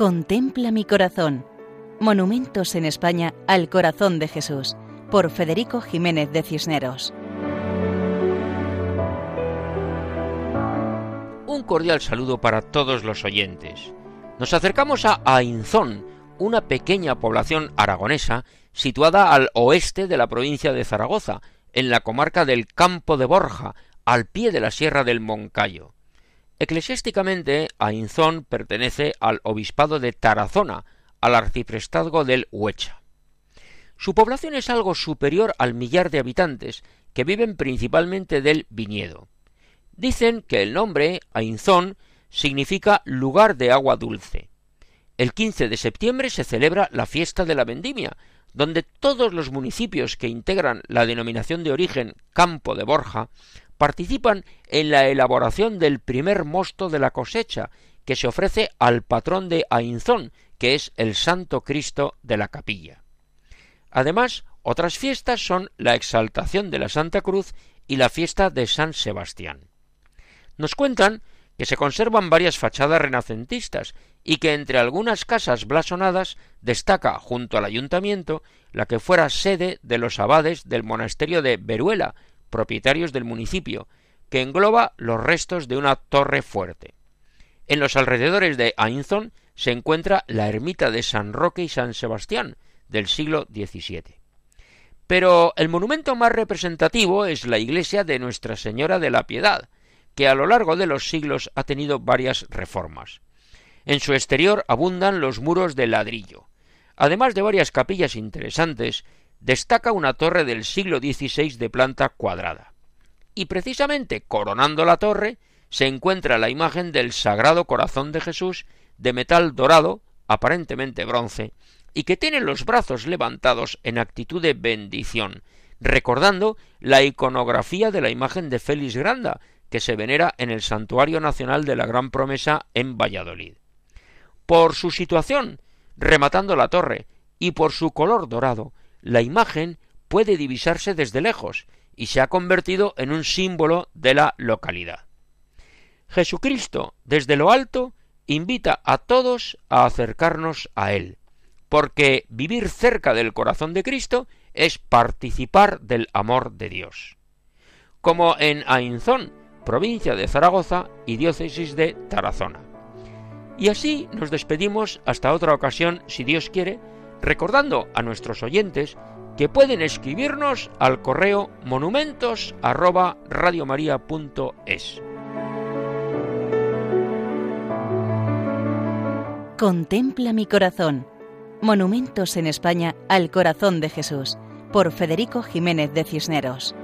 Contempla mi corazón. Monumentos en España al corazón de Jesús, por Federico Jiménez de Cisneros. Un cordial saludo para todos los oyentes. Nos acercamos a Ainzón, una pequeña población aragonesa situada al oeste de la provincia de Zaragoza, en la comarca del Campo de Borja, al pie de la sierra del Moncayo. Eclesiásticamente, Ainzón pertenece al obispado de Tarazona, al arciprestazgo del Huecha. Su población es algo superior al millar de habitantes, que viven principalmente del viñedo. Dicen que el nombre, Ainzón, significa lugar de agua dulce. El 15 de septiembre se celebra la fiesta de la vendimia, donde todos los municipios que integran la denominación de origen Campo de Borja participan en la elaboración del primer mosto de la cosecha que se ofrece al patrón de Ainzón, que es el Santo Cristo de la capilla. Además, otras fiestas son la exaltación de la Santa Cruz y la fiesta de San Sebastián. Nos cuentan que se conservan varias fachadas renacentistas y que entre algunas casas blasonadas destaca junto al ayuntamiento la que fuera sede de los abades del monasterio de Veruela, propietarios del municipio, que engloba los restos de una torre fuerte. En los alrededores de Ainzón se encuentra la ermita de San Roque y San Sebastián del siglo XVII. Pero el monumento más representativo es la iglesia de Nuestra Señora de la Piedad, que a lo largo de los siglos ha tenido varias reformas. En su exterior abundan los muros de ladrillo. Además de varias capillas interesantes, destaca una torre del siglo XVI de planta cuadrada. Y precisamente coronando la torre se encuentra la imagen del Sagrado Corazón de Jesús de metal dorado, aparentemente bronce, y que tiene los brazos levantados en actitud de bendición, recordando la iconografía de la imagen de Félix Granda, que se venera en el Santuario Nacional de la Gran Promesa en Valladolid. Por su situación, rematando la torre, y por su color dorado, la imagen puede divisarse desde lejos y se ha convertido en un símbolo de la localidad. Jesucristo, desde lo alto, invita a todos a acercarnos a Él, porque vivir cerca del corazón de Cristo es participar del amor de Dios. Como en Ainzón, provincia de Zaragoza y diócesis de Tarazona. Y así nos despedimos hasta otra ocasión, si Dios quiere, recordando a nuestros oyentes que pueden escribirnos al correo monumentos Contempla mi corazón. Monumentos en España al corazón de Jesús por Federico Jiménez de Cisneros.